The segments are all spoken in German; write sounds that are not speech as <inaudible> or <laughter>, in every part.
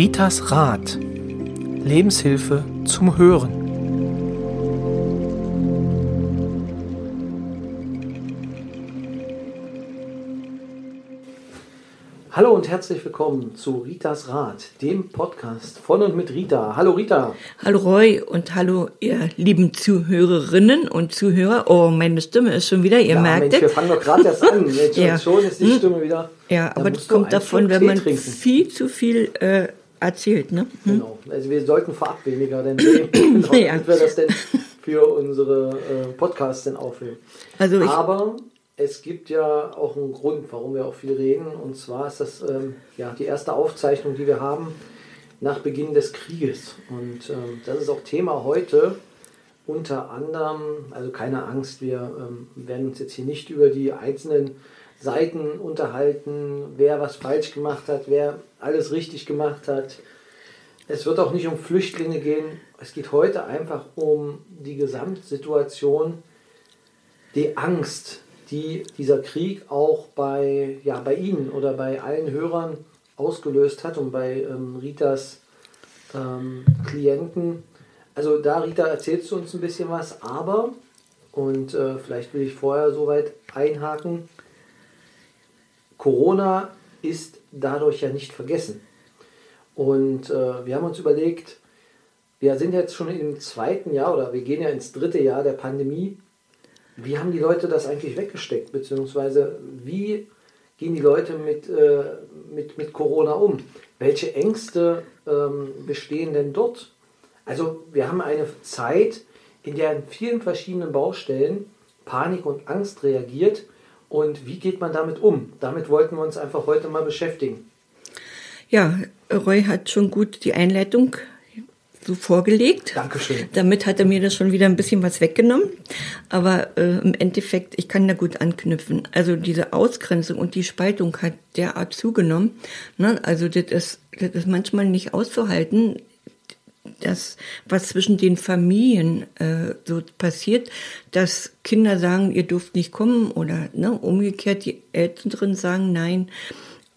Ritas Rat. Lebenshilfe zum Hören. Hallo und herzlich willkommen zu Ritas Rat, dem Podcast von und mit Rita. Hallo Rita. Hallo Roy und hallo ihr lieben Zuhörerinnen und Zuhörer. Oh, meine Stimme ist schon wieder, ihr ja, merkt Mensch, es. wir fangen doch gerade erst an. <laughs> Ja. schon ist die. Stimme wieder. Ja, Da aber das kommt davon, wenn man trinken. viel zu viel äh, erzählt, ne? Hm? Genau. Also wir sollten vorab weniger, denn genau, <clears throat> Ja. wir das denn für unsere äh, Podcasts denn aufhören. Also Aber es gibt ja auch einen Grund, warum wir auch viel reden. Und zwar ist das ähm, ja, die erste Aufzeichnung, die wir haben nach Beginn des Krieges. Und ähm, das ist auch Thema heute. Unter anderem, also keine Angst, wir ähm, werden uns jetzt hier nicht über die einzelnen Seiten unterhalten, wer was falsch gemacht hat, wer alles richtig gemacht hat. Es wird auch nicht um Flüchtlinge gehen. Es geht heute einfach um die Gesamtsituation, die Angst, die dieser Krieg auch bei, ja, bei Ihnen oder bei allen Hörern ausgelöst hat und bei ähm, Ritas ähm, Klienten. Also da, Rita, erzählst du uns ein bisschen was, aber, und äh, vielleicht will ich vorher soweit einhaken, Corona ist dadurch ja nicht vergessen. Und äh, wir haben uns überlegt, wir sind jetzt schon im zweiten Jahr oder wir gehen ja ins dritte Jahr der Pandemie. Wie haben die Leute das eigentlich weggesteckt? Beziehungsweise wie gehen die Leute mit, äh, mit, mit Corona um? Welche Ängste ähm, bestehen denn dort? Also wir haben eine Zeit, in der in vielen verschiedenen Baustellen Panik und Angst reagiert. Und wie geht man damit um? Damit wollten wir uns einfach heute mal beschäftigen. ja, Roy hat schon gut die Einleitung so vorgelegt. Dankeschön. Damit hat er mir das schon wieder ein bisschen was weggenommen. Aber äh, im Endeffekt, ich kann da gut anknüpfen. Also diese Ausgrenzung und die Spaltung hat derart zugenommen. Ne? Also das ist, das ist manchmal nicht auszuhalten, das, was zwischen den Familien äh, so passiert, dass Kinder sagen, ihr dürft nicht kommen oder ne, umgekehrt die Älteren sagen, nein.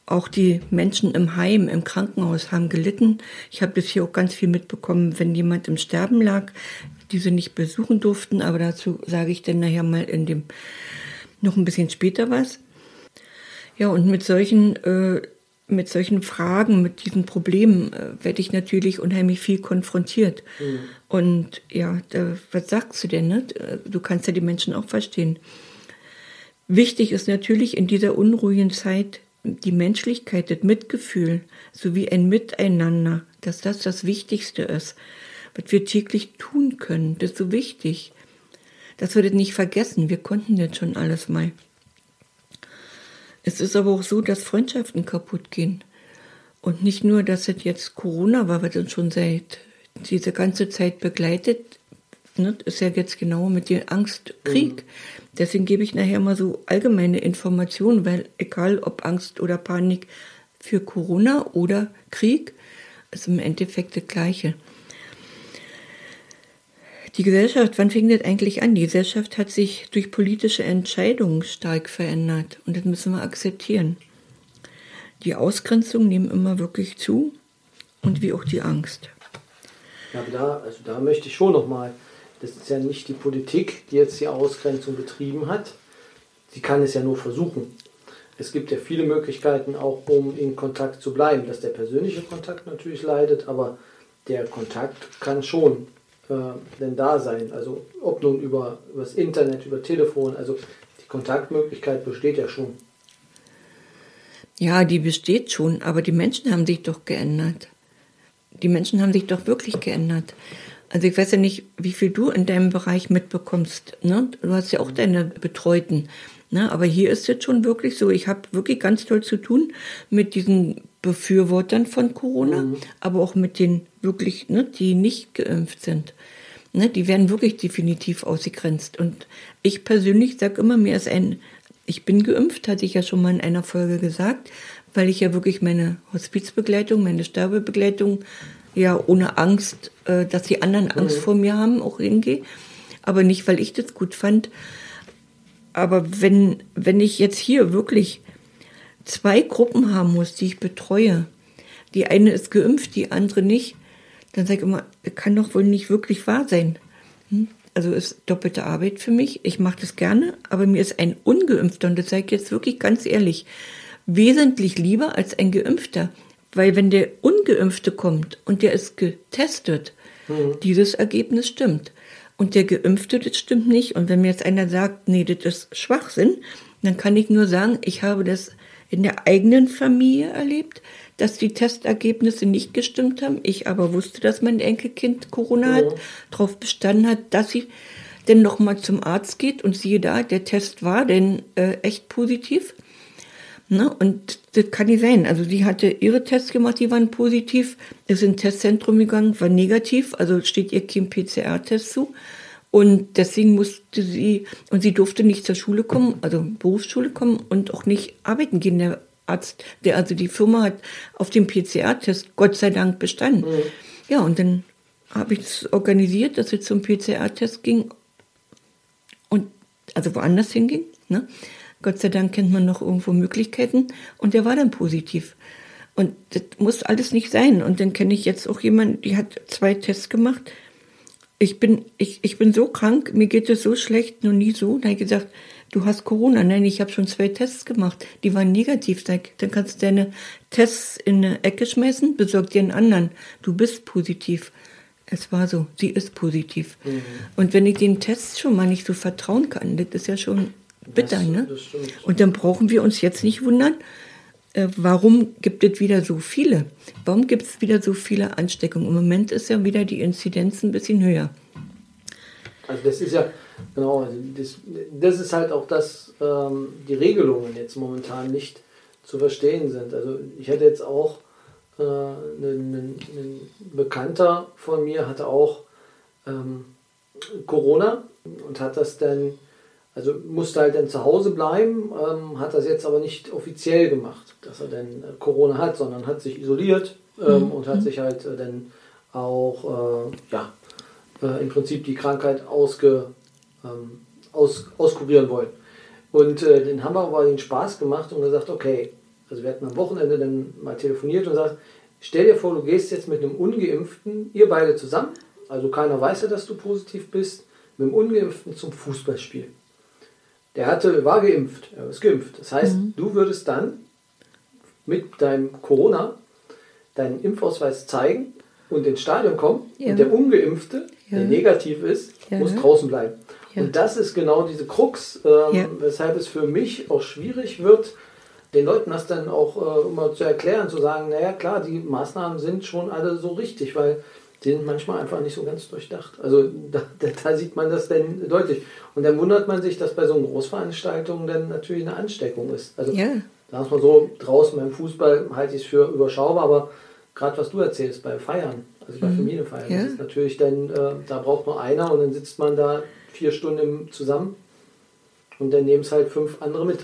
Auch die Menschen im Heim, im Krankenhaus haben gelitten. Ich habe das hier auch ganz viel mitbekommen, wenn jemand im Sterben lag, die sie nicht besuchen durften, aber dazu sage ich dann nachher mal in dem noch ein bisschen später was. Ja, und mit solchen, äh, mit solchen Fragen, mit diesen Problemen äh, werde ich natürlich unheimlich viel konfrontiert. Und ja, da, was sagst du denn? Ne? Du kannst ja die Menschen auch verstehen. Wichtig ist natürlich in dieser unruhigen Zeit die Menschlichkeit, das Mitgefühl sowie ein Miteinander, dass das das Wichtigste ist, was wir täglich tun können. Das ist so wichtig, dass wir das nicht vergessen. Wir konnten das schon alles mal. Es ist aber auch so, dass Freundschaften kaputt gehen. Und nicht nur, dass es jetzt Corona war, was uns schon seit diese ganze Zeit begleitet, ne, ist ja jetzt genau mit der Angst Krieg. Deswegen gebe ich nachher mal so allgemeine Informationen, weil egal ob Angst oder Panik für Corona oder Krieg, ist im Endeffekt das Gleiche. Die Gesellschaft, wann fing das eigentlich an? Die Gesellschaft hat sich durch politische Entscheidungen stark verändert und das müssen wir akzeptieren. Die Ausgrenzungen nehmen immer wirklich zu und wie auch die Angst. Ja, da, also da möchte ich schon nochmal, das ist ja nicht die Politik, die jetzt die Ausgrenzung betrieben hat. Sie kann es ja nur versuchen. Es gibt ja viele Möglichkeiten, auch um in Kontakt zu bleiben. Dass der persönliche Kontakt natürlich leidet, aber der Kontakt kann schon denn da sein. Also ob nun über, über das Internet, über Telefon, also die Kontaktmöglichkeit besteht ja schon. Ja, die besteht schon, aber die Menschen haben sich doch geändert. Die Menschen haben sich doch wirklich geändert. Also ich weiß ja nicht, wie viel du in deinem Bereich mitbekommst. Ne? Du hast ja auch deine Betreuten. Ne? Aber hier ist es schon wirklich so. Ich habe wirklich ganz toll zu tun mit diesen Befürwortern von Corona, aber auch mit den wirklich, ne, die nicht geimpft sind. Ne? Die werden wirklich definitiv ausgegrenzt. Und ich persönlich sage immer, mir ist ein, ich bin geimpft, hatte ich ja schon mal in einer Folge gesagt, weil ich ja wirklich meine Hospizbegleitung, meine Sterbebegleitung ja ohne Angst, äh, dass die anderen Angst vor mir haben, auch hingehe. Aber nicht, weil ich das gut fand. Aber wenn, wenn ich jetzt hier wirklich zwei Gruppen haben muss, die ich betreue, die eine ist geimpft, die andere nicht. Dann sage ich immer, kann doch wohl nicht wirklich wahr sein. Hm? Also ist doppelte Arbeit für mich. Ich mache das gerne, aber mir ist ein Ungeimpfter, und das sage ich jetzt wirklich ganz ehrlich, wesentlich lieber als ein Geimpfter. Weil wenn der Ungeimpfte kommt und der ist getestet, mhm. dieses Ergebnis stimmt. Und der Geimpfte, das stimmt nicht. Und wenn mir jetzt einer sagt, nee, das ist Schwachsinn, dann kann ich nur sagen, ich habe das in der eigenen Familie erlebt, dass die Testergebnisse nicht gestimmt haben. Ich aber wusste, dass mein Enkelkind Corona hat, darauf bestanden hat, dass sie denn nochmal zum Arzt geht und siehe da, der Test war denn äh, echt positiv. Ne? Und das kann nicht sein. Also sie hatte ihre Tests gemacht, die waren positiv, ist ins Testzentrum gegangen, war negativ, also steht ihr kein PCR-Test zu. Und deswegen musste sie, und sie durfte nicht zur Schule kommen, also Berufsschule kommen und auch nicht arbeiten gehen. Der Arzt, der, also die Firma hat auf dem PCR-Test Gott sei Dank bestanden. Mhm. Ja, und dann habe ich es organisiert, dass sie zum PCR-Test ging und also woanders hinging. Ne? Gott sei Dank kennt man noch irgendwo Möglichkeiten und der war dann positiv. Und das muss alles nicht sein. Und dann kenne ich jetzt auch jemanden, die hat zwei Tests gemacht. Ich bin, ich, ich bin so krank, mir geht es so schlecht, noch nie so. Da habe ich gesagt, du hast Corona. Nein, ich habe schon zwei Tests gemacht. Die waren negativ. Dann kannst du deine Tests in eine Ecke schmeißen, besorg dir einen anderen. Du bist positiv. Es war so, sie ist positiv. Mhm. Und wenn ich den Test schon mal nicht so vertrauen kann, das ist ja schon bitter, das, ne? Das Und dann brauchen wir uns jetzt nicht wundern, warum gibt es wieder so viele? Warum gibt es wieder so viele Ansteckungen? Im Moment ist ja wieder die Inzidenz ein bisschen höher. Also das ist ja, Genau, also das, das ist halt auch das, ähm, die Regelungen jetzt momentan nicht zu verstehen sind. Also ich hatte jetzt auch äh, einen, einen Bekannter von mir hatte auch ähm, Corona und hat das dann, also musste halt dann zu Hause bleiben, ähm, hat das jetzt aber nicht offiziell gemacht, dass er dann äh, Corona hat, sondern hat sich isoliert ähm, mhm. und hat sich halt äh, dann auch, äh, ja, äh, im Prinzip die Krankheit ausge, ähm, aus, auskurieren wollen. Und äh, den haben wir aber den Spaß gemacht und gesagt, okay, also wir hatten am Wochenende dann mal telefoniert und gesagt, stell dir vor, du gehst jetzt mit einem Ungeimpften, ihr beide zusammen, also keiner weiß ja, dass du positiv bist, mit einem Ungeimpften zum Fußballspiel. Der hatte, war geimpft, er ist geimpft. Das heißt, mhm. du würdest dann mit deinem Corona deinen Impfausweis zeigen und ins Stadion kommen ja. und der Ungeimpfte, ja. der negativ ist, ja. muss draußen bleiben. Und das ist genau diese Krux, ähm, weshalb es für mich auch schwierig wird, den Leuten das dann auch äh, immer zu erklären, zu sagen, naja klar, die Maßnahmen sind schon alle so richtig, weil die sind manchmal einfach nicht so ganz durchdacht. Also da, da sieht man das dann deutlich. Und dann wundert man sich, dass bei so Großveranstaltungen dann natürlich eine Ansteckung ist. Also ja. sagen wir so, draußen beim Fußball halte ich es für überschaubar, aber gerade was du erzählst, bei Feiern, also bei mhm. Familienfeiern, ja. ist natürlich dann, äh, da braucht nur einer und dann sitzt man da vier Stunden zusammen und dann nehmen es halt fünf andere mit.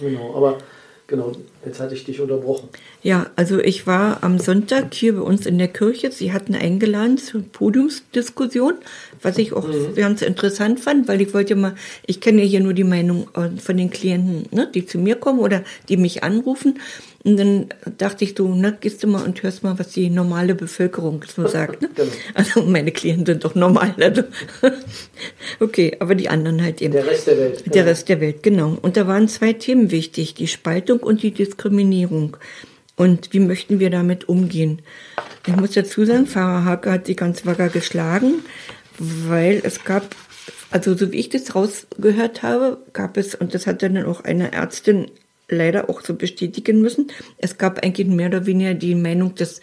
Genau, aber genau, jetzt hatte ich dich unterbrochen. Ja, also ich war am Sonntag hier bei uns in der Kirche. Sie hatten eingeladen zur Podiumsdiskussion, was ich auch mhm. ganz interessant fand, weil ich wollte mal, ich kenne ja hier nur die Meinung äh, von den Klienten, ne, die zu mir kommen oder die mich anrufen. Und dann dachte ich so, ne, gehst du mal und hörst mal, was die normale Bevölkerung so <laughs> sagt. Ne? genau. Also meine Klienten sind doch normal. Also. <laughs> okay, aber die anderen halt eben. Der Rest der Welt. Der genau. Rest der Welt, genau. Und da waren zwei Themen wichtig, die Spaltung und die Diskriminierung. Und wie möchten wir damit umgehen? Ich muss dazu sagen, Pfarrer Hake hat die ganz wacker geschlagen, weil es gab, also so wie ich das rausgehört habe, gab es, und das hat dann auch eine Ärztin leider auch so bestätigen müssen. Es gab eigentlich mehr oder weniger die Meinung des,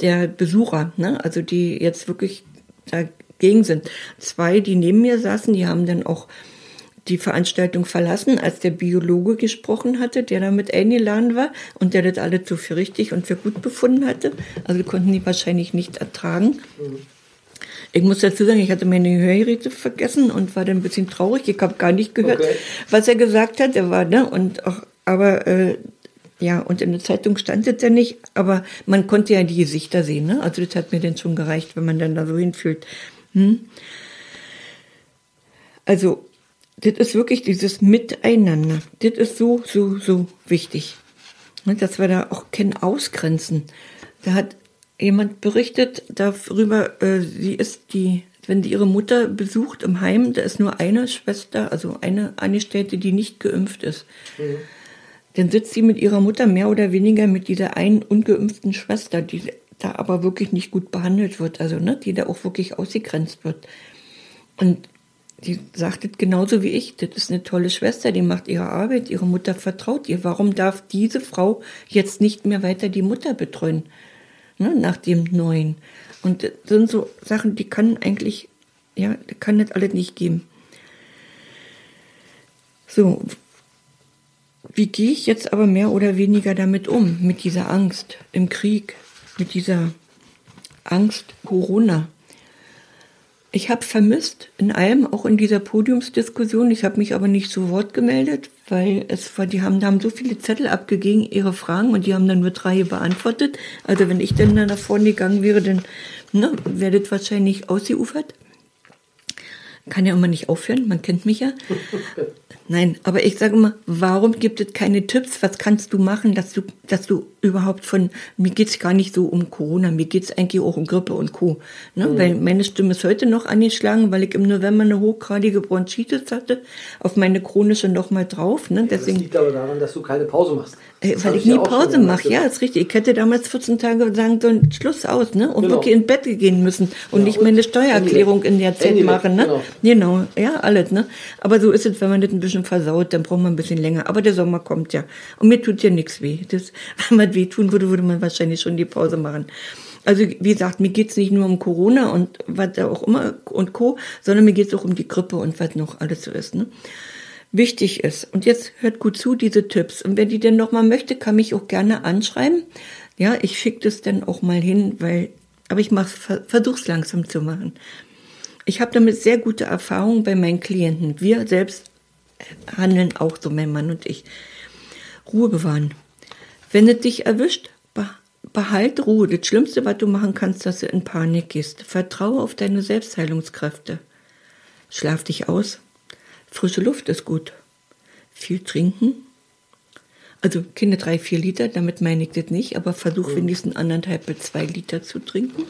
der Besucher, ne? also die jetzt wirklich dagegen sind. Zwei, die neben mir saßen, die haben dann auch die Veranstaltung verlassen, als der Biologe gesprochen hatte, der damit eingeladen war und der das alle so für richtig und für gut befunden hatte. Also konnten die wahrscheinlich nicht ertragen. Mhm. Ich muss dazu sagen, ich hatte meine Hörgeräte vergessen und war dann ein bisschen traurig. Ich habe gar nicht gehört, okay. was er gesagt hat. Er war, ne, und auch aber äh, ja, und in der Zeitung stand es ja nicht, aber man konnte ja die Gesichter sehen. Ne? Also das hat mir dann schon gereicht, wenn man dann da so hinfühlt. Hm? Also, das ist wirklich dieses Miteinander. Das ist so, so, so wichtig. Ne, dass wir da auch kennen ausgrenzen. Da hat jemand berichtet darüber, äh, sie ist die, wenn die ihre Mutter besucht im Heim, da ist nur eine Schwester, also eine Angestellte, die nicht geimpft ist. Mhm. Dann sitzt sie mit ihrer Mutter mehr oder weniger mit dieser einen ungeimpften Schwester, die da aber wirklich nicht gut behandelt wird, also ne, die da auch wirklich ausgegrenzt wird. Und die sagt es genauso wie ich, das ist eine tolle Schwester, die macht ihre Arbeit, ihre Mutter vertraut ihr. Warum darf diese Frau jetzt nicht mehr weiter die Mutter betreuen? Ne, nach dem Neuen. Und das sind so Sachen, die kann eigentlich, ja, kann das alles nicht geben. So, wie gehe ich jetzt aber mehr oder weniger damit um, mit dieser Angst im Krieg, mit dieser Angst Corona? Ich habe vermisst in allem, auch in dieser Podiumsdiskussion. Ich habe mich aber nicht zu Wort gemeldet, weil es war, die haben, da haben so viele Zettel abgegeben, ihre Fragen, und die haben dann nur drei beantwortet. Also wenn ich dann da nach vorne gegangen wäre, dann ne, wäre wahrscheinlich ausgeufert. Kann ja immer nicht aufhören, man kennt mich ja. Nein, aber ich sage immer, warum gibt es keine Tipps? Was kannst du machen, dass du, dass du überhaupt von, mir geht's gar nicht so um Corona, mir geht's eigentlich auch um Grippe und Co. Ne? Mhm. Weil meine Stimme ist heute noch angeschlagen, weil ich im November eine hochgradige Bronchitis hatte, auf meine chronische nochmal drauf. Ne? Deswegen, das liegt aber daran, dass du keine Pause machst. Äh, weil ich nie Pause mache, ja, ist richtig. Ich hätte damals 14 Tage sagen sollen, Schluss aus, ne? Und genau. wirklich ins Bett gehen müssen und ja, nicht und meine Steuererklärung in der Zeit machen, ne? Genau. genau, ja, alles, ne? Aber so ist es, wenn man das ein bisschen versaut, dann braucht man ein bisschen länger. Aber der Sommer kommt ja. Und mir tut ja nichts weh. Das, <laughs> wenn man weh tun würde, würde man wahrscheinlich schon die Pause machen. Also wie gesagt, mir geht's nicht nur um Corona und was auch immer und Co., sondern mir geht's auch um die Grippe und was noch alles so ist. Ne? Wichtig ist. Und jetzt hört gut zu, diese Tipps. Und wenn die denn noch mal möchte, kann mich auch gerne anschreiben. Ja, ich schicke das dann auch mal hin, weil, aber ich mach's, versuch's langsam zu machen. Ich habe damit sehr gute Erfahrungen bei meinen Klienten. Wir selbst handeln auch so, mein Mann und ich. Ruhe bewahren. Wenn es dich erwischt, behalte Ruhe. Das Schlimmste, was du machen kannst, dass du in Panik gehst. Vertraue auf deine Selbstheilungskräfte. Schlaf dich aus. Frische Luft ist gut. Viel trinken. Also keine drei, vier Liter, damit meine ich das nicht, aber versuch mhm. wenigstens anderthalb bis zwei Liter zu trinken.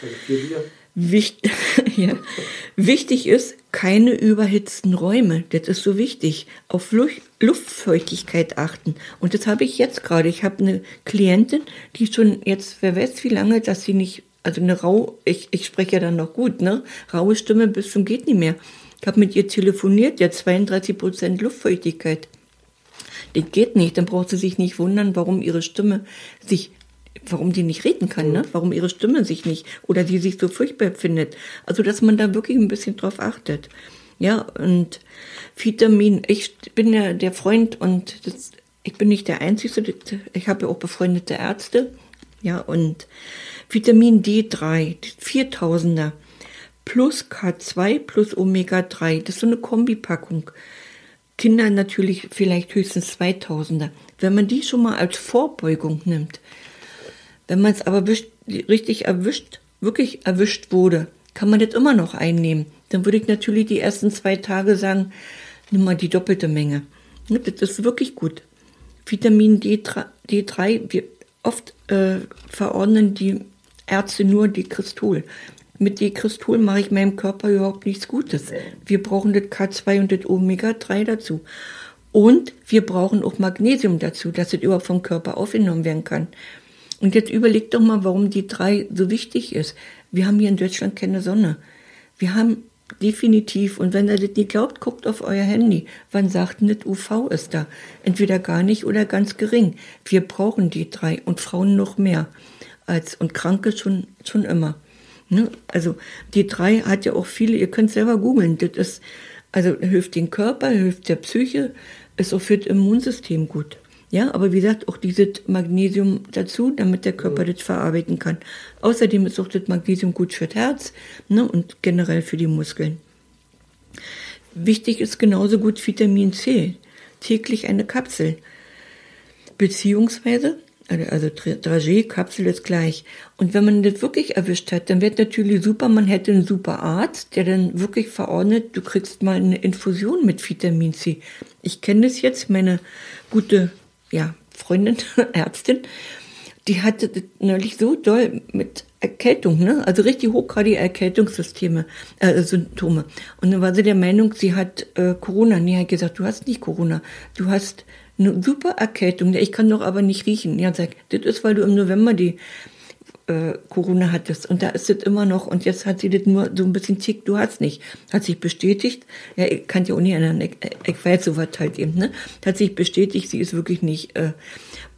Also vier Bier. Wicht, <laughs> ja. Wichtig ist, keine überhitzten Räume. Das ist so wichtig. Auf Luftfeuchtigkeit achten. Und das habe ich jetzt gerade. Ich habe eine Klientin, die schon jetzt, wer weiß wie lange, dass sie nicht, also eine rau, ich, ich spreche ja dann noch gut, ne? Raue Stimme bis zum geht nicht mehr. Ich habe mit ihr telefoniert, der 32 Prozent Luftfeuchtigkeit. Das geht nicht, dann braucht sie sich nicht wundern, warum ihre Stimme sich, warum die nicht reden kann, ne? warum ihre Stimme sich nicht oder die sich so furchtbar findet. Also, dass man da wirklich ein bisschen drauf achtet. Ja, und Vitamin, ich bin ja der Freund und das, ich bin nicht der Einzige, ich habe ja auch befreundete Ärzte, ja, und Vitamin D3, 4000er, plus K2 plus Omega-3. Das ist so eine Kombipackung. Kinder natürlich vielleicht höchstens 2000er. Wenn man die schon mal als Vorbeugung nimmt, wenn man es aber richtig erwischt, wirklich erwischt wurde, kann man das immer noch einnehmen. Dann würde ich natürlich die ersten zwei Tage sagen, nimm mal die doppelte Menge. Das ist wirklich gut. Vitamin D3, D3 wir oft äh, verordnen die Ärzte nur die Kristol mit Dekristol mache ich meinem Körper überhaupt nichts Gutes. Wir brauchen das K2 und das Omega-3 dazu. Und wir brauchen auch Magnesium dazu, dass es überhaupt vom Körper aufgenommen werden kann. Und jetzt überlegt doch mal, warum die drei so wichtig ist. Wir haben hier in Deutschland keine Sonne. Wir haben definitiv, und wenn ihr das nicht glaubt, guckt auf euer Handy. Wann sagt denn das UV ist da? Entweder gar nicht oder ganz gering. Wir brauchen die drei und Frauen noch mehr als, und Kranke schon, schon immer. Ne? Also die drei hat ja auch viele, ihr könnt selber googeln, das ist, also hilft den Körper, hilft der Psyche, ist auch für das Immunsystem gut. Ja, aber wie gesagt, auch dieses Magnesium dazu, damit der Körper mhm. das verarbeiten kann. Außerdem ist auch das Magnesium gut für das Herz ne, und generell für die Muskeln. Wichtig ist genauso gut Vitamin C. Täglich eine Kapsel. Beziehungsweise also Dragé-Kapsel ist gleich. Und wenn man das wirklich erwischt hat, dann wird natürlich super, man hätte einen super Arzt, der dann wirklich verordnet, du kriegst mal eine Infusion mit Vitamin C. Ich kenne das jetzt, meine gute, ja, Freundin, <laughs> Ärztin, die hatte neulich so doll mit Erkältung, ne? Also richtig hochgradige Erkältungssysteme, äh, Symptome. Und dann war sie der Meinung, sie hat äh, Corona. Nee, hat gesagt, du hast nicht Corona. Du hast eine super Erkältung. Ich kann doch aber nicht riechen. Ja, sag, das ist, weil du im November die äh, Corona hattest. Und da ist es immer noch. Und jetzt hat sie das nur so ein bisschen tick, du hast nicht. Hat sich bestätigt. Ja, ich kann ja auch nicht erinnern. Ich, ich weiß sowas halt eben, ne? Hat sich bestätigt, sie ist wirklich nicht äh,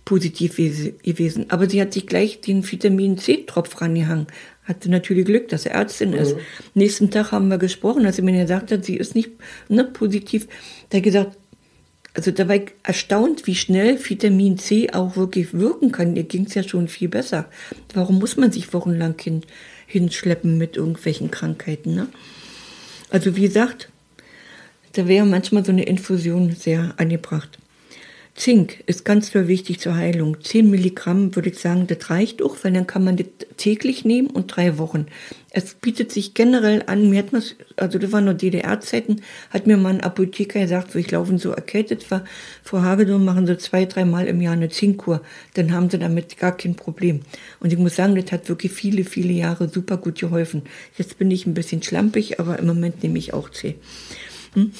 positiv gewesen. Aber sie hat sich gleich den Vitamin C-Tropf rangehangen. Hatte natürlich Glück, dass sie Ärztin ist. Mhm. Nächsten Tag haben wir gesprochen, als sie mir gesagt hat, sie ist nicht ne, positiv. Da hat gesagt, also da war ich erstaunt, wie schnell Vitamin C auch wirklich wirken kann. Ihr ging es ja schon viel besser. Warum muss man sich wochenlang hin, hinschleppen mit irgendwelchen Krankheiten? Ne? Also wie gesagt, da wäre manchmal so eine Infusion sehr angebracht. Zink ist ganz doll wichtig zur Heilung. 10 Milligramm würde ich sagen, das reicht auch, weil dann kann man das täglich nehmen und drei Wochen. Es bietet sich generell an, mir hat man, also das waren noch DDR-Zeiten, hat mir mal ein Apotheker gesagt, wo ich laufen so erkältet war, Frau Hagedorn machen sie zwei, dreimal im Jahr eine Zinkkur, dann haben sie damit gar kein Problem. Und ich muss sagen, das hat wirklich viele, viele Jahre super gut geholfen. Jetzt bin ich ein bisschen schlampig, aber im Moment nehme ich auch C. Hm?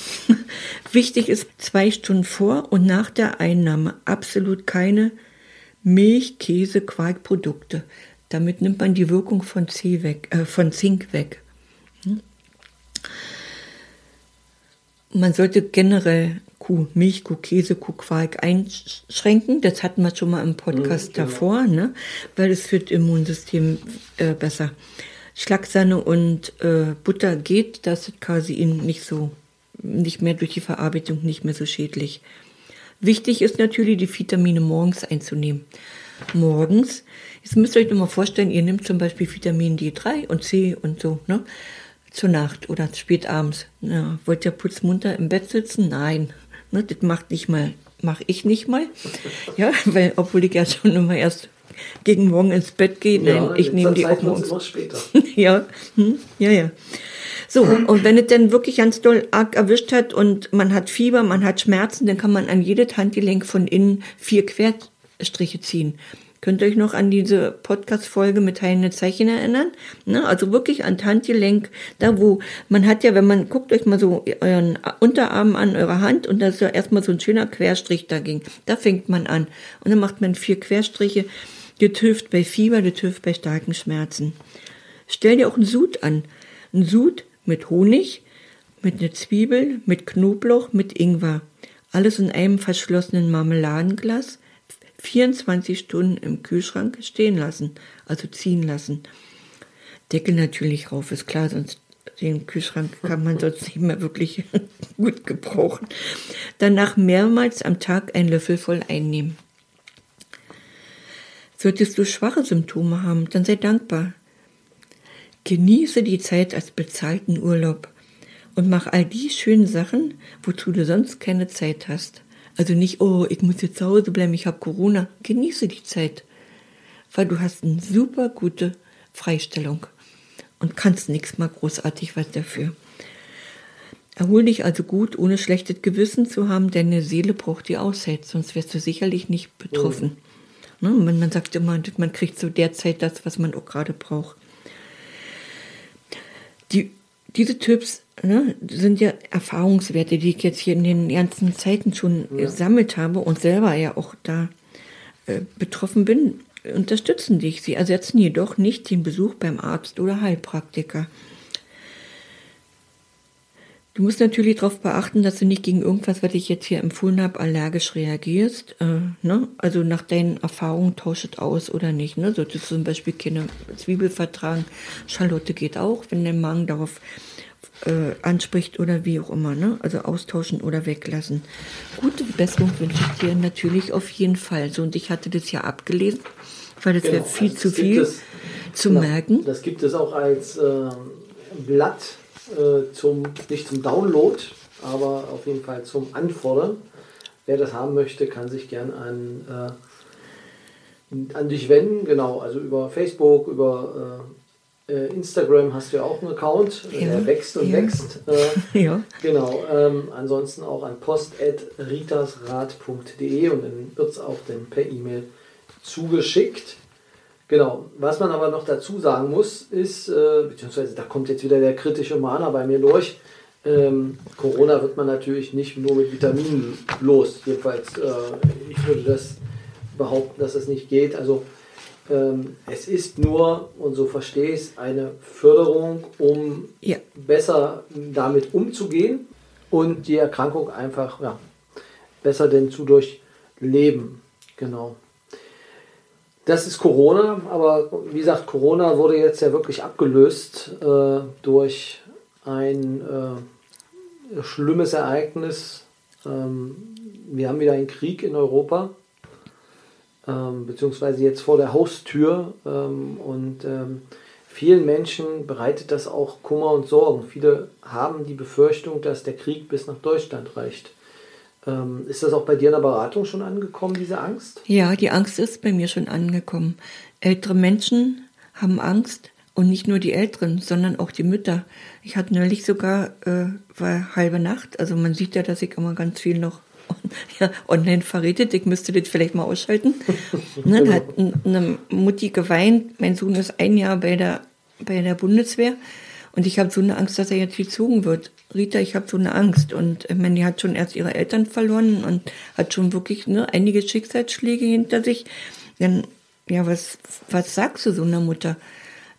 <laughs> Wichtig ist zwei Stunden vor und nach der Einnahme absolut keine Milch, Käse, Quarkprodukte. Damit nimmt man die Wirkung von, C weg, äh, von Zink weg. Hm? Man sollte generell Kuh, Milchkuh, Käsekuh, Quark einschränken. Das hatten wir schon mal im Podcast mhm, genau. davor, ne? weil es für das Immunsystem äh, besser. Schlagsahne und äh, Butter geht, das ist Casein nicht so nicht mehr durch die Verarbeitung nicht mehr so schädlich. Wichtig ist natürlich, die Vitamine morgens einzunehmen. Morgens, jetzt müsst ihr euch nur mal vorstellen, ihr nehmt zum Beispiel Vitamin D3 und C und so, ne? Zur Nacht oder spät abends. Ja, wollt ihr putzmunter im Bett sitzen? Nein. Ne, das macht nicht mal, mache ich nicht mal. Ja, <laughs> weil, obwohl ich ja schon immer erst gegen morgen ins Bett gehe, ja, nein, ich nehme die auch morgens. Später. <laughs> ja, hm, ja, ja. So, und wenn es dann wirklich ganz doll arg erwischt hat und man hat Fieber, man hat Schmerzen, dann kann man an jedes Handgelenk von innen vier Querstriche ziehen. Könnt ihr euch noch an diese Podcast-Folge mit heilende Zeichen erinnern? Ne? Also wirklich an Handgelenk, da wo man hat ja, wenn man guckt euch mal so euren Unterarm an, eure Hand und da ist ja erstmal so ein schöner Querstrich dagegen. Da fängt man an. Und dann macht man vier Querstriche. Das hilft bei Fieber, das hilft bei starken Schmerzen. Stell dir auch einen Sud an. Ein Sud mit Honig, mit einer Zwiebel, mit Knoblauch, mit Ingwer. Alles in einem verschlossenen Marmeladenglas 24 Stunden im Kühlschrank stehen lassen, also ziehen lassen. Deckel natürlich rauf, ist klar, sonst den Kühlschrank kann man sonst nicht mehr wirklich <laughs> gut gebrauchen. Danach mehrmals am Tag ein Löffel voll einnehmen. Solltest du schwache Symptome haben, dann sei dankbar. Genieße die Zeit als bezahlten Urlaub und mach all die schönen Sachen, wozu du sonst keine Zeit hast. Also nicht, oh, ich muss jetzt zu Hause bleiben, ich habe Corona. Genieße die Zeit, weil du hast eine super gute Freistellung und kannst nichts mal großartig was dafür. Erhol dich also gut, ohne schlechtes Gewissen zu haben, deine Seele braucht die Auszeit, sonst wärst du sicherlich nicht betroffen. Oh. Ne? Man, man sagt immer, man kriegt zu der Zeit das, was man auch gerade braucht diese Tipps ne, sind ja Erfahrungswerte, die ich jetzt hier in den ganzen Zeiten schon ja. gesammelt habe und selber ja auch da äh, betroffen bin, unterstützen dich. Sie ersetzen jedoch nicht den Besuch beim Arzt oder Heilpraktiker. Du musst natürlich darauf beachten, dass du nicht gegen irgendwas, was ich jetzt hier empfohlen habe, allergisch reagierst. Äh, ne? Also nach deinen Erfahrungen tauscht aus oder nicht. Ne? Solltest du zum Beispiel keine Zwiebel vertragen. Schalotte geht auch, wenn der Magen darauf äh, anspricht oder wie auch immer. Ne? Also austauschen oder weglassen. Gute Besserung wünsche ich dir natürlich auf jeden Fall. So, und ich hatte das ja abgelesen, weil das genau, wäre viel also zu viel es, zu genau, merken. Das gibt es auch als äh, Blatt äh, zum, nicht zum Download, aber auf jeden Fall zum Anfordern. Wer das haben möchte, kann sich gern an, äh, an dich wenden, genau, also über Facebook, über äh, Instagram hast du ja auch einen Account, ja, der wächst und ja. wächst. Äh, <laughs> ja. Genau. Ähm, ansonsten auch an post.ritasrad.de und dann wird es auch dann per E-Mail zugeschickt. Genau. Was man aber noch dazu sagen muss, ist, äh, beziehungsweise da kommt jetzt wieder der kritische Mahner bei mir durch. Ähm, Corona wird man natürlich nicht nur mit Vitaminen los. Jedenfalls, äh, ich würde das behaupten, dass es das nicht geht. Also ähm, es ist nur, und so verstehe ich es, eine Förderung, um ja. besser damit umzugehen und die Erkrankung einfach ja, besser denn zu durchleben. Genau. Das ist Corona, aber wie gesagt, Corona wurde jetzt ja wirklich abgelöst äh, durch ein äh, schlimmes Ereignis. Ähm, wir haben wieder einen Krieg in Europa, ähm, beziehungsweise jetzt vor der Haustür. Ähm, und ähm, vielen Menschen bereitet das auch Kummer und Sorgen. Viele haben die Befürchtung, dass der Krieg bis nach Deutschland reicht. Ähm, ist das auch bei dir in der Beratung schon angekommen, diese Angst? Ja, die Angst ist bei mir schon angekommen. Ältere Menschen haben Angst und nicht nur die Älteren, sondern auch die Mütter. Ich hatte neulich sogar, äh, war halbe Nacht, also man sieht ja, dass ich immer ganz viel noch <laughs> ja, online verredet, ich müsste das vielleicht mal ausschalten. <laughs> ne, dann hat eine Mutti geweint, mein Sohn ist ein Jahr bei der, bei der Bundeswehr und ich habe so eine Angst, dass er jetzt gezogen wird. Rita, ich habe so eine Angst. Und meine, die hat schon erst ihre Eltern verloren und hat schon wirklich ne, einige Schicksalsschläge hinter sich. Dann, ja, was, was sagst du so einer Mutter?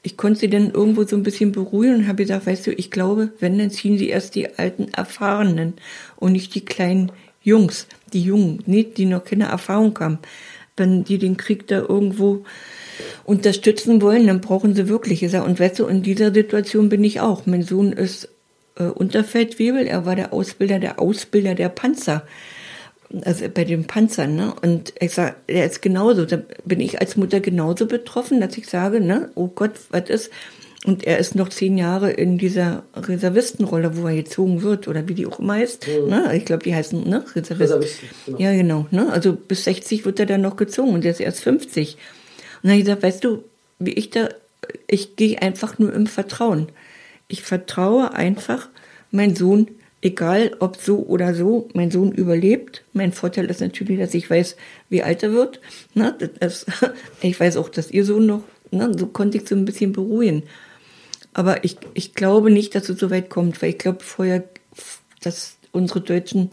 Ich konnte sie dann irgendwo so ein bisschen beruhigen und habe gesagt, weißt du, ich glaube, wenn, dann ziehen sie erst die alten Erfahrenen und nicht die kleinen Jungs, die Jungen, nicht, die noch keine Erfahrung haben. Wenn die den Krieg da irgendwo unterstützen wollen, dann brauchen sie wirklich. Und weißt du, in dieser Situation bin ich auch. Mein Sohn ist äh, Unterfeldwebel, er war der Ausbilder der Ausbilder der Panzer. Also bei den Panzern, ne? Und ich sage, er ist genauso. Da bin ich als Mutter genauso betroffen, dass ich sage, ne, oh Gott, was ist? Und er ist noch zehn Jahre in dieser Reservistenrolle, wo er gezogen wird, oder wie die auch immer heißt. Mhm. Ne? Ich glaube, die heißen ne? Reservisten. Reservisten genau. Ja, genau. Ne? Also bis 60 wird er dann noch gezogen und er ist erst 50. Und dann ich gesagt, weißt du, wie ich da, ich gehe einfach nur im Vertrauen. Ich vertraue einfach, mein Sohn, egal ob so oder so, mein Sohn überlebt. Mein Vorteil ist natürlich, dass ich weiß, wie alt er wird. Na, das, <laughs> ich weiß auch, dass ihr Sohn noch, na, so konnte ich so ein bisschen beruhigen. Aber ich, ich glaube nicht, dass es so weit kommt, weil ich glaube vorher, dass unsere deutschen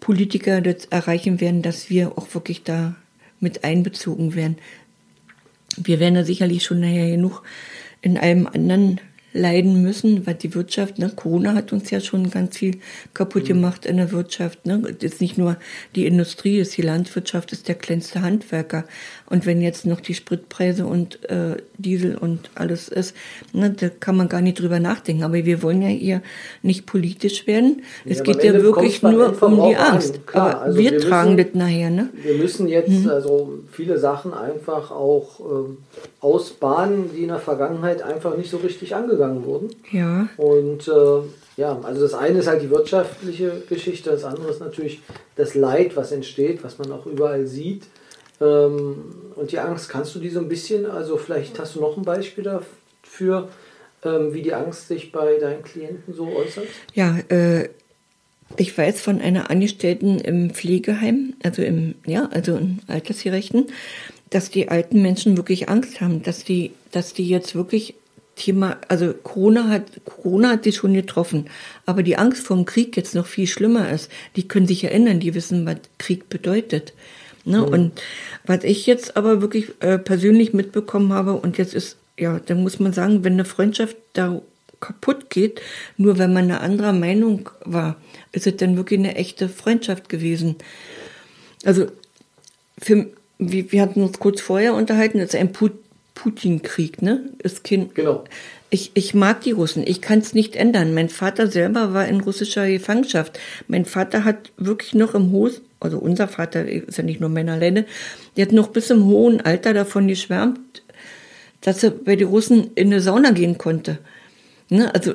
Politiker das erreichen werden, dass wir auch wirklich da mit einbezogen werden. Wir werden da sicherlich schon nachher genug in einem anderen leiden müssen, weil die Wirtschaft, ne, Corona hat uns ja schon ganz viel kaputt mhm. gemacht in der Wirtschaft. Ne. ist nicht nur die Industrie, ist die Landwirtschaft, ist der kleinste Handwerker. Und wenn jetzt noch die Spritpreise und äh, Diesel und alles ist, ne, da kann man gar nicht drüber nachdenken. Aber wir wollen ja hier nicht politisch werden. Ja, es geht ja wirklich nur um die Angst. Klar, aber also wir, wir, tragen müssen, das nachher. Ne? Wir müssen jetzt mhm. also viele Sachen einfach auch ähm, ausbahnen, die in der Vergangenheit einfach nicht so richtig angegangen wurden. Ja. Und äh, ja, also das eine ist halt die wirtschaftliche Geschichte, das andere ist natürlich das Leid, was entsteht, was man auch überall sieht. Ähm, und die Angst, kannst du die so ein bisschen, also vielleicht hast du noch ein Beispiel dafür, ähm, wie die Angst sich bei deinen Klienten so äußert? Ja, äh, ich weiß von einer Angestellten im Pflegeheim, also im, ja, also im Altersgerechten, dass die alten Menschen wirklich Angst haben, dass die, dass die jetzt wirklich Thema, also Corona hat, Corona hat die schon getroffen, aber die Angst vor dem Krieg jetzt noch viel schlimmer ist. Die können sich erinnern, die wissen, was Krieg bedeutet. Ne? Mhm. Und was ich jetzt aber wirklich äh, persönlich mitbekommen habe, und jetzt ist, ja, da muss man sagen, wenn eine Freundschaft da kaputt geht, nur wenn man eine andere Meinung war, ist es dann wirklich eine echte Freundschaft gewesen. Also für, wir, wir hatten uns kurz vorher unterhalten, ist ein Putin-Krieg, ne? Ist kein, genau. Ich, ich mag die Russen, ich kann es nicht ändern. Mein Vater selber war in russischer Gefangenschaft. Mein Vater hat wirklich noch im Hohen, also unser Vater ist ja nicht nur Männer alleine, der hat noch bis im hohen Alter davon geschwärmt, dass er bei den Russen in eine Sauna gehen konnte. Ne? Also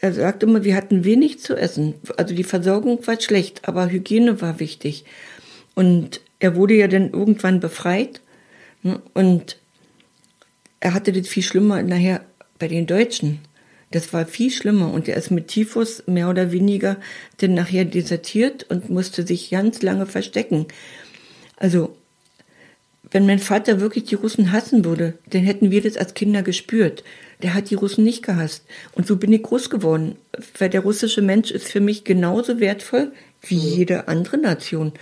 er sagt immer, wir hatten wenig zu essen. Also die Versorgung war schlecht, aber Hygiene war wichtig. Und er wurde ja dann irgendwann befreit ne? und er hatte das viel schlimmer nachher bei den Deutschen, das war viel schlimmer. Und er ist mit Typhus mehr oder weniger dann nachher desertiert und musste sich ganz lange verstecken. Also, wenn mein Vater wirklich die Russen hassen würde, dann hätten wir das als Kinder gespürt. Der hat die Russen nicht gehasst. Und so bin ich groß geworden. Weil der russische Mensch ist für mich genauso wertvoll wie jede andere Nation.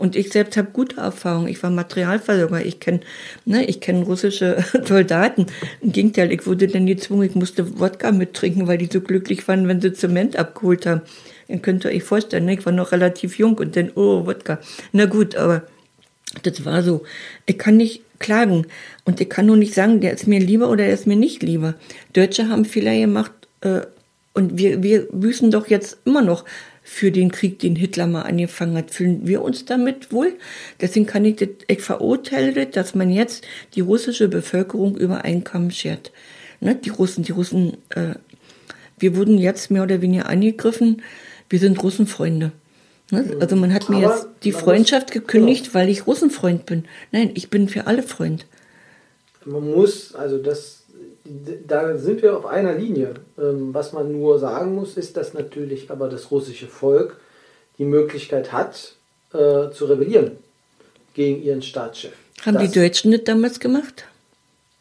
Und ich selbst habe gute Erfahrungen. Ich war Materialversorger. Ich kenne ne, kenn russische <laughs> Soldaten. Im Gegenteil, ich wurde dann gezwungen, ich musste Wodka mittrinken, weil die so glücklich waren, wenn sie Zement abgeholt haben. Dann könnt ihr euch vorstellen, ne? ich war noch relativ jung und dann, oh, Wodka. Na gut, aber das war so. Ich kann nicht klagen. Und ich kann nur nicht sagen, der ist mir lieber oder der ist mir nicht lieber. Deutsche haben Fehler gemacht äh, und wir, wir büßen doch jetzt immer noch für den Krieg, den Hitler mal angefangen hat. Fühlen wir uns damit wohl? Deswegen kann ich das, ich verurteile das, dass man jetzt die russische Bevölkerung über einen Kamm schert. Ne? Die Russen, die Russen, äh, wir wurden jetzt mehr oder weniger angegriffen. Wir sind Russenfreunde. Ne? Also man hat mir Aber jetzt die Freundschaft gekündigt, genau. weil ich Russenfreund bin. Nein, ich bin für alle Freund. Man muss, also das da sind wir auf einer Linie. Ähm, was man nur sagen muss, ist, dass natürlich aber das russische Volk die Möglichkeit hat, äh, zu rebellieren gegen ihren Staatschef. Haben das, die Deutschen das damals gemacht?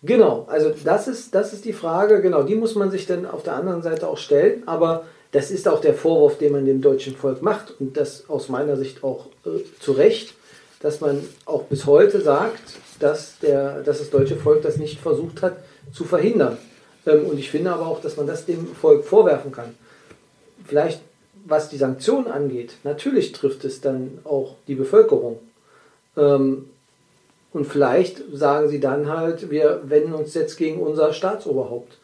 Genau, also das ist, das ist die Frage, genau, die muss man sich dann auf der anderen Seite auch stellen, aber das ist auch der Vorwurf, den man dem deutschen Volk macht und das aus meiner Sicht auch äh, zu Recht, dass man auch bis heute sagt, dass, der, dass das deutsche Volk das nicht versucht hat, zu verhindern. Ähm, und ich finde aber auch, dass man das dem Volk vorwerfen kann. Vielleicht, was die Sanktionen angeht, natürlich trifft es dann auch die Bevölkerung. Ähm, und vielleicht sagen sie dann halt, wir wenden uns jetzt gegen unser Staatsoberhaupt.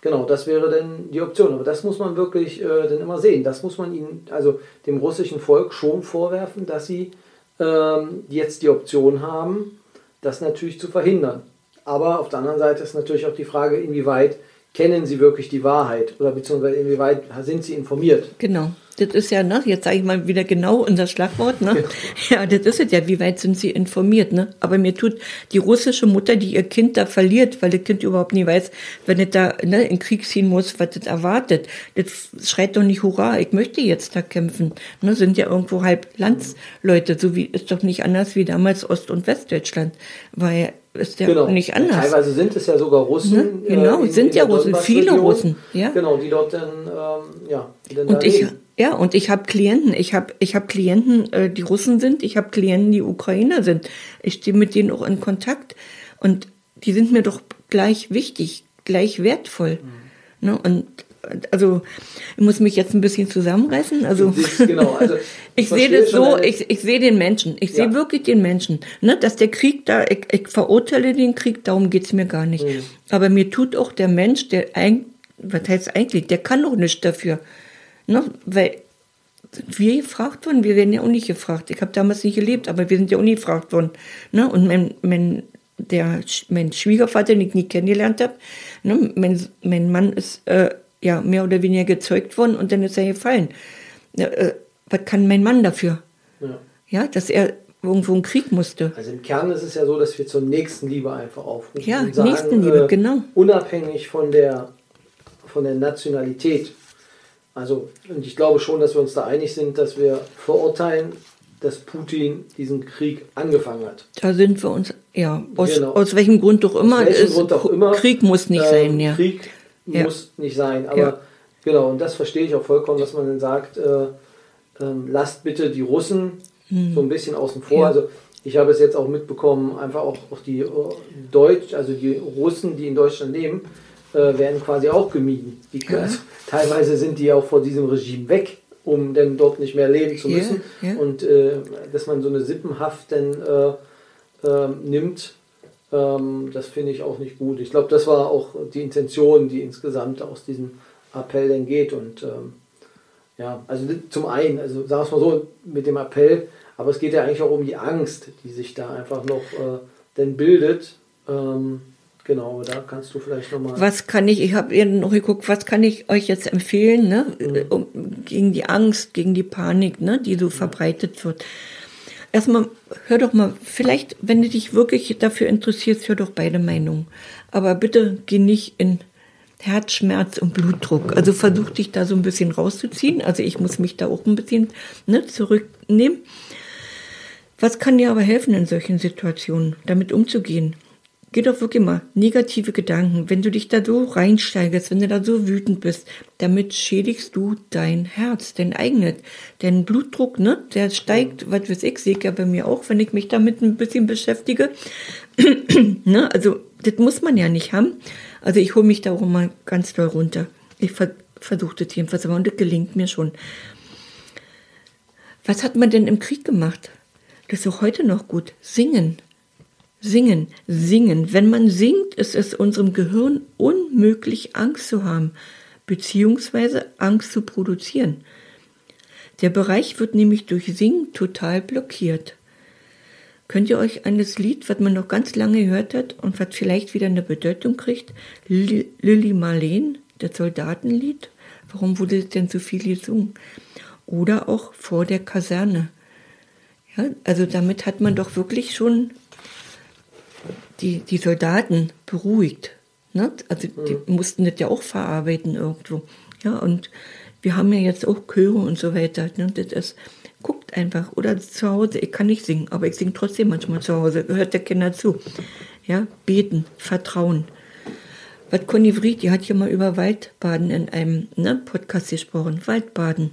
Genau, das wäre dann die Option. Aber das muss man wirklich äh, dann immer sehen. Das muss man ihnen, also dem russischen Volk schon vorwerfen, dass sie ähm, jetzt die Option haben, das natürlich zu verhindern. Aber auf der anderen Seite ist natürlich auch die Frage, inwieweit kennen sie wirklich die Wahrheit oder beziehungsweise inwieweit sind sie informiert. Genau. Das ist ja, ne, jetzt sage ich mal wieder genau unser Schlagwort, ne? <laughs> Ja, das ist es ja, wie weit sind sie informiert, ne? Aber mir tut die russische Mutter, die ihr Kind da verliert, weil das Kind überhaupt nie weiß, wenn es da ne, in Krieg ziehen muss, was das erwartet. Das schreit doch nicht Hurra, ich möchte jetzt da kämpfen. Ne? Sind ja irgendwo halb Landsleute, so wie ist doch nicht anders wie damals Ost- und Westdeutschland. Weil ist ja genau. nicht anders. Teilweise sind es ja sogar Russen. Ne? Genau, äh, in, sind in ja Russen, viele Russen. Ja. Genau, die dort dann, ähm, ja, die dann und da ich, leben. Ja, und ich habe Klienten, ich habe ich hab Klienten, äh, die Russen sind, ich habe Klienten, die Ukrainer sind. Ich stehe mit denen auch in Kontakt und die sind mir doch gleich wichtig, gleich wertvoll. Mhm. Ne? Und also ich muss mich jetzt ein bisschen zusammenreißen. Also, genau, also <laughs> ich sehe das so, ich, ich sehe den Menschen, ich ja. sehe wirklich den Menschen. Ne, dass der Krieg da, ich, ich verurteile den Krieg, darum geht's mir gar nicht. Mhm. Aber mir tut auch der Mensch, der ein, was heißt eigentlich, der kann doch nichts dafür. Ne, weil wir gefragt worden? Wir werden ja auch nicht gefragt. Ich habe damals nicht gelebt, aber wir sind ja auch nicht gefragt worden. Ne? Und mein, mein, der, mein Schwiegervater, den ich nie kennengelernt habe, ne? mein, mein Mann ist äh, ja mehr oder weniger gezeugt worden und dann ist er gefallen. Äh, was kann mein Mann dafür? Ja. ja, dass er irgendwo einen Krieg musste. Also im Kern ist es ja so, dass wir zur nächsten Liebe einfach aufrufen. Ja, sagen, Nächstenliebe, äh, genau. Unabhängig von der, von der Nationalität. Also, und ich glaube schon, dass wir uns da einig sind, dass wir verurteilen, dass Putin diesen Krieg angefangen hat. Da sind wir uns, ja, aus, genau. aus welchem Grund doch immer. Aus welchem Grund auch immer. Krieg muss nicht ähm, sein, ja. Krieg ja. muss nicht sein. Aber ja. genau, und das verstehe ich auch vollkommen, dass man dann sagt, äh, äh, lasst bitte die Russen hm. so ein bisschen außen vor. Ja. Also ich habe es jetzt auch mitbekommen, einfach auch, auch die äh, Deutsch, also die Russen, die in Deutschland leben, äh, werden quasi auch gemieden. Die, also, teilweise sind die auch vor diesem Regime weg, um dann dort nicht mehr leben zu müssen. Und äh, dass man so eine Sippenhaft dann äh, nimmt, ähm, das finde ich auch nicht gut. Ich glaube, das war auch die Intention, die insgesamt aus diesem Appell dann geht. Und ähm, ja, also zum einen, also sagen wir es mal so mit dem Appell, aber es geht ja eigentlich auch um die Angst, die sich da einfach noch äh, dann bildet. Ähm, genau, da kannst du vielleicht nochmal. Was kann ich, ich habe eben noch geguckt, was kann ich euch jetzt empfehlen, ne? Mhm. Um, gegen die Angst, gegen die Panik, ne? die so verbreitet wird erstmal, hör doch mal, vielleicht, wenn du dich wirklich dafür interessierst, hör doch beide Meinungen. Aber bitte geh nicht in Herzschmerz und Blutdruck. Also versuch dich da so ein bisschen rauszuziehen. Also ich muss mich da auch ein bisschen ne, zurücknehmen. Was kann dir aber helfen in solchen Situationen, damit umzugehen? Geh doch wirklich mal negative Gedanken. Wenn du dich da so reinsteigerst, wenn du da so wütend bist, damit schädigst du dein Herz, dein eigenes. Dein Blutdruck, ne, der steigt, was weiß ich, sehe ich ja bei mir auch, wenn ich mich damit ein bisschen beschäftige. <clears throat> ne, also, das muss man ja nicht haben. Also, ich hole mich da auch mal ganz doll runter. Ich ver versuche das jedenfalls, aber und das gelingt mir schon. Was hat man denn im Krieg gemacht? Das ist auch heute noch gut. Singen. Singen, singen. Wenn man singt, ist es unserem Gehirn unmöglich, Angst zu haben, beziehungsweise Angst zu produzieren. Der Bereich wird nämlich durch Singen total blockiert. Könnt ihr euch an das Lied, was man noch ganz lange gehört hat und was vielleicht wieder eine Bedeutung kriegt, Lilly Marleen, das Soldatenlied? Warum wurde denn so viel gesungen? Oder auch vor der Kaserne. Ja, also damit hat man doch wirklich schon die, die Soldaten beruhigt. Ne? Also die mhm. mussten das ja auch verarbeiten irgendwo. Ja, und wir haben ja jetzt auch Chöre und so weiter. Ne? Das ist, guckt einfach. Oder zu Hause, ich kann nicht singen, aber ich singe trotzdem manchmal zu Hause. Hört der Kinder zu. Ja, beten, vertrauen. Was Conny Vried, die hat hier mal über Waldbaden in einem ne, Podcast gesprochen. Waldbaden.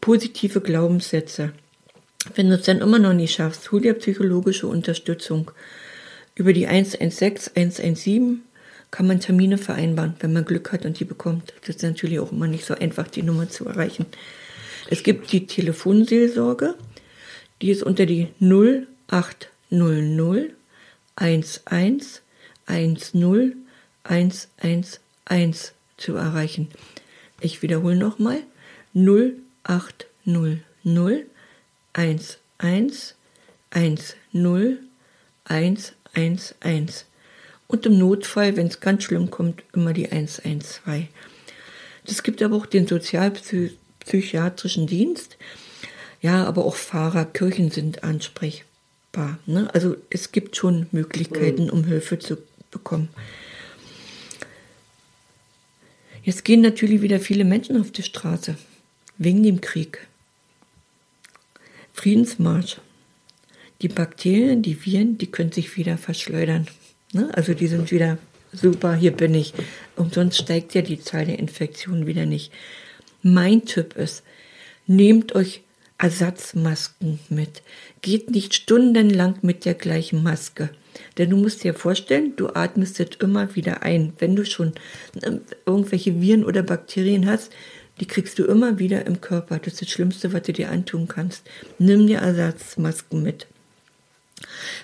Positive Glaubenssätze. Wenn du es dann immer noch nicht schaffst, hol dir psychologische Unterstützung. Über die 116, 117 kann man Termine vereinbaren, wenn man Glück hat und die bekommt. Das ist natürlich auch immer nicht so einfach, die Nummer zu erreichen. Es gibt die Telefonseelsorge, die ist unter die 0800 11 10 111 zu erreichen. Ich wiederhole nochmal 0800 11 10 111. Und im Notfall, wenn es ganz schlimm kommt, immer die 112. Es gibt aber auch den sozialpsychiatrischen Dienst. Ja, aber auch Fahrer, Kirchen sind ansprechbar. Ne? Also es gibt schon Möglichkeiten, mhm. um Hilfe zu bekommen. Jetzt gehen natürlich wieder viele Menschen auf die Straße wegen dem Krieg. Friedensmarsch die Bakterien, die Viren, die können sich wieder verschleudern. Ne? Also die sind wieder super, hier bin ich. Und sonst steigt ja die Zahl der Infektionen wieder nicht. Mein Tipp ist, nehmt euch Ersatzmasken mit. Geht nicht stundenlang mit der gleichen Maske. Denn du musst dir vorstellen, du atmest jetzt immer wieder ein. Wenn du schon ähm, irgendwelche Viren oder Bakterien hast, die kriegst du immer wieder im Körper. Das ist das Schlimmste, was du dir antun kannst. Nimm dir Ersatzmasken mit.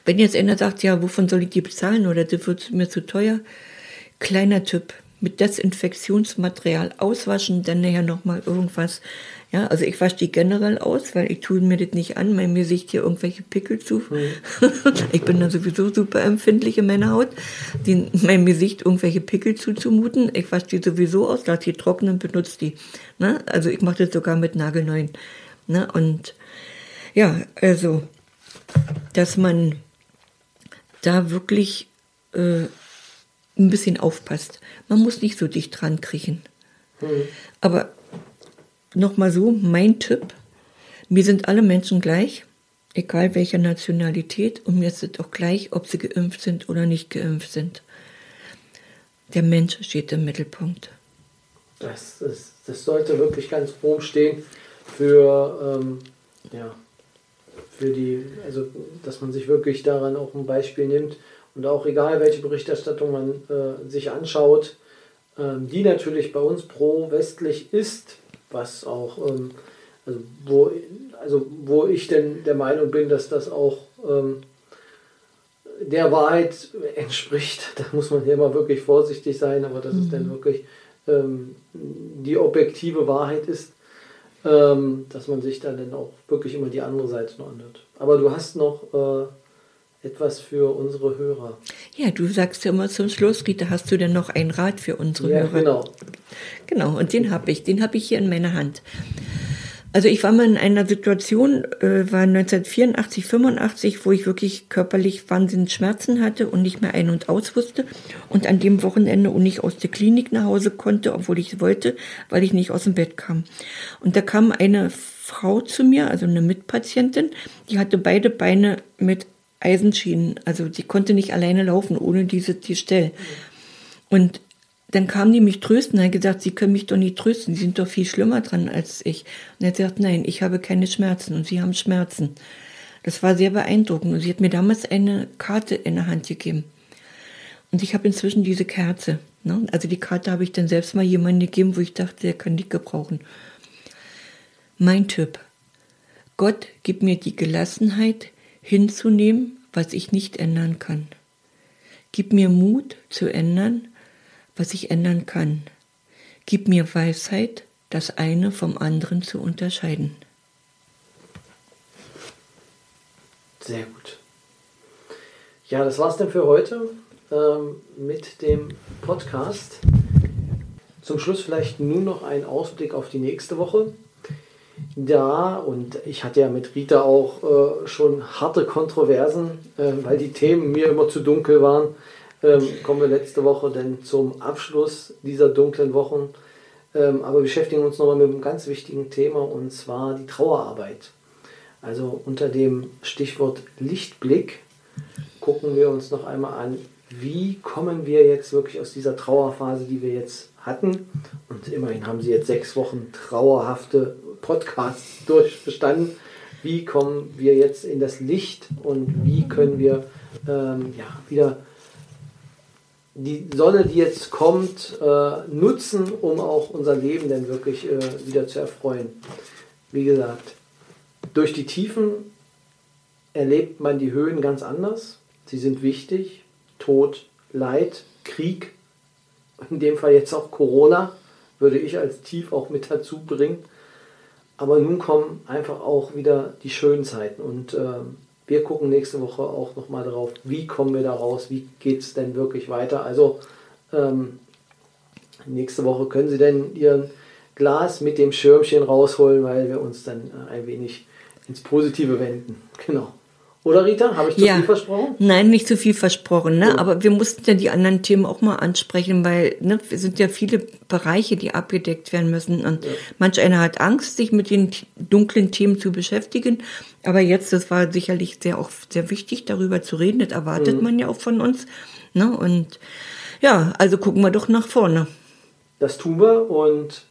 Wenn jetzt einer sagt, ja, wovon soll ich die bezahlen oder das wird mir zu teuer, kleiner Tipp, mit Desinfektionsmaterial auswaschen, dann nachher nochmal irgendwas. Ja, also ich wasche die generell aus, weil ich tue mir das nicht an, mein Gesicht hier irgendwelche Pickel zu. Mhm. <laughs> ich bin dann sowieso super empfindlich in meiner Haut, die, meinem Gesicht irgendwelche Pickel zuzumuten. Ich wasche die sowieso aus, lasse die trocknen, benutze die. Ne? Also ich mache das sogar mit nagelneuen. Ne? Und ja, also dass man da wirklich äh, ein bisschen aufpasst. Man muss nicht so dicht dran kriechen. Mhm. Aber nochmal so, mein Tipp, mir sind alle Menschen gleich, egal welcher Nationalität, und mir ist es auch gleich, ob sie geimpft sind oder nicht geimpft sind. Der Mensch steht im Mittelpunkt. Das, das, das sollte wirklich ganz oben stehen für ähm, ja, für die, also dass man sich wirklich daran auch ein Beispiel nimmt und auch egal welche Berichterstattung man äh, sich anschaut, ähm, die natürlich bei uns pro-westlich ist, was auch, ähm, also, wo, also wo ich denn der Meinung bin, dass das auch ähm, der Wahrheit entspricht. <laughs> Da muss man hier mal wirklich vorsichtig sein, aber dass mhm. es dann wirklich ähm, die objektive Wahrheit ist ähm, dass man sich dann, dann auch wirklich immer die andere Seite noch anhört. Aber du hast noch äh, etwas für unsere Hörer. Ja, du sagst ja immer zum Schluss, Rita, hast du denn noch einen Rat für unsere ja, Hörer? Genau. Genau, und den habe ich, den habe ich hier in meiner Hand. Also ich war mal in einer Situation, äh, war 1984, 85, wo ich wirklich körperlich wahnsinnig Schmerzen hatte und nicht mehr ein- und aus wusste und an dem Wochenende und nicht aus der Klinik nach Hause konnte, obwohl ich wollte, weil ich nicht aus dem Bett kam. Und da kam eine Frau zu mir, also eine Mitpatientin, die hatte beide Beine mit Eisenschienen, also sie konnte nicht alleine laufen ohne diese die Stell. Und dann kam die mich trösten, hat gesagt, Sie können mich doch nicht trösten, Sie sind doch viel schlimmer dran als ich. Und er hat gesagt, nein, ich habe keine Schmerzen und Sie haben Schmerzen. Das war sehr beeindruckend und sie hat mir damals eine Karte in der Hand gegeben. Und ich habe inzwischen diese Kerze. Ne? Also die Karte habe ich dann selbst mal jemandem gegeben, wo ich dachte, der kann die gebrauchen. Mein Tipp. Gott gibt mir die Gelassenheit hinzunehmen, was ich nicht ändern kann. Gib mir Mut zu ändern, was ich ändern kann. Gib mir Weisheit, das eine vom anderen zu unterscheiden. Sehr gut. Ja, das war's dann für heute ähm, mit dem Podcast. Zum Schluss vielleicht nur noch ein Ausblick auf die nächste Woche. Da, und ich hatte ja mit Rita auch äh, schon harte Kontroversen, äh, weil die Themen mir immer zu dunkel waren ähm, kommen wir letzte Woche dann zum Abschluss dieser dunklen Wochen. Ähm, aber beschäftigen uns nochmal mit einem ganz wichtigen Thema und zwar die Trauerarbeit. Also unter dem Stichwort Lichtblick gucken wir uns noch einmal an, wie kommen wir jetzt wirklich aus dieser Trauerphase, die wir jetzt hatten. Und immerhin haben sie jetzt sechs Wochen trauerhafte Podcasts <laughs> durchbestanden. Wie kommen wir jetzt in das Licht und wie können wir ähm, ja, wieder die Sonne, die jetzt kommt, äh, nutzen, um auch unser Leben dann wirklich äh, wieder zu erfreuen. Wie gesagt, durch die Tiefen erlebt man die Höhen ganz anders. Sie sind wichtig. Tod, Leid, Krieg, in dem Fall jetzt auch Corona, würde ich als Tief auch mit dazu bringen. Aber nun kommen einfach auch wieder die schönen Zeiten und äh, wir gucken nächste Woche auch nochmal darauf, wie kommen wir da raus, wie geht es denn wirklich weiter. Also ähm, nächste Woche können Sie denn Ihren Glas mit dem Schirmchen rausholen, weil wir uns dann äh, ein wenig ins Positive wenden. <laughs> Genau. Oder Rita, habe ich zu Ja. viel versprochen? Nein, nicht zu viel versprochen, ne? Ja. Aber wir mussten ja die anderen Themen auch mal ansprechen, weil ne, es sind ja viele Bereiche, die abgedeckt werden müssen. Und manch einer hat Angst, sich mit den dunklen Themen zu beschäftigen. Aber jetzt, das war sicherlich sehr auch sehr wichtig, darüber zu reden. Das erwartet man ja auch von uns. Ne? Und ja, also gucken wir doch nach vorne. Das tun wir und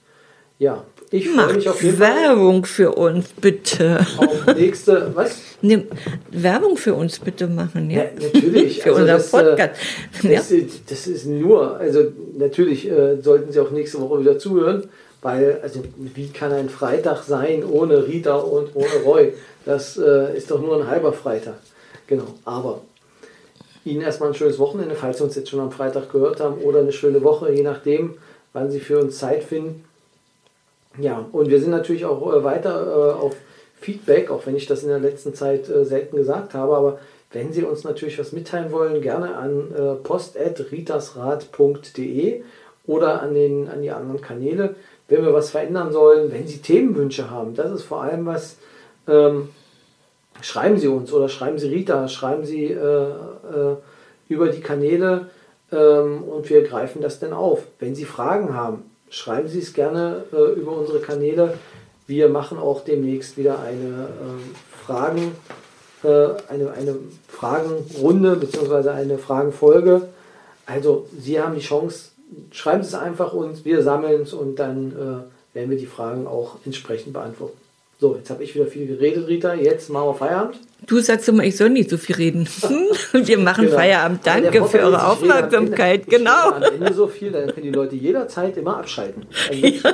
ja, ich freue Macht mich auf jeden Werbung für uns, bitte. auf nächste, was? Ne, Werbung für uns bitte machen, ja? Ja, natürlich. <laughs> für Also unser das, äh, Podcast. ja. Das, ist- das ist nur, also natürlich äh, sollten Sie auch nächste Woche wieder zuhören, weil, also wie kann ein Freitag sein ohne Rita und ohne Roy? Das äh, ist doch nur ein halber Freitag. Genau, aber Ihnen erstmal ein schönes Wochenende, falls Sie uns jetzt schon am Freitag gehört haben, oder eine schöne Woche, je nachdem, wann Sie für uns Zeit finden. Ja, und wir sind natürlich auch äh, weiter äh, auf Feedback, auch wenn ich das in der letzten Zeit äh, selten gesagt habe, aber wenn Sie uns natürlich was mitteilen wollen, gerne an äh, post.ritasrat.de oder an, den, an die anderen Kanäle. Wenn wir was verändern sollen, wenn Sie Themenwünsche haben, das ist vor allem was, ähm, schreiben Sie uns oder schreiben Sie Rita, schreiben Sie äh, äh, über die Kanäle ähm, und wir greifen das dann auf. Wenn Sie Fragen haben, schreiben Sie es gerne äh, über unsere Kanäle. Wir machen auch demnächst wieder eine ähm, Fragen, äh, eine, eine Fragenrunde bzw. eine Fragenfolge. Also Sie haben die Chance, schreiben Sie es einfach uns, wir sammeln es und dann äh, werden wir die Fragen auch entsprechend beantworten. So, jetzt habe ich wieder viel geredet, Rita. Jetzt machen wir Feierabend. Du sagst immer, ich soll nicht so viel reden. <laughs> <laughs> Wir machen Genau. Feierabend. Der Danke für eure Aufmerksamkeit. Ende, Genau. Am Ende so viel, dann können die Leute jederzeit immer abschalten. Also,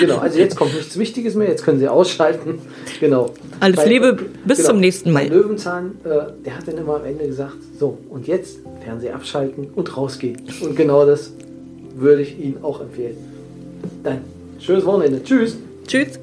Genau, also jetzt kommt nichts Wichtiges mehr, jetzt können sie ausschalten. Genau. Alles Liebe, bis zum nächsten Mal. Bei Löwenzahn, äh, der hat dann immer am Ende gesagt, so, und jetzt Fernseher abschalten und rausgehen. Und genau das würde ich Ihnen auch empfehlen. Dann, schönes Wochenende. Tschüss. Tschüss.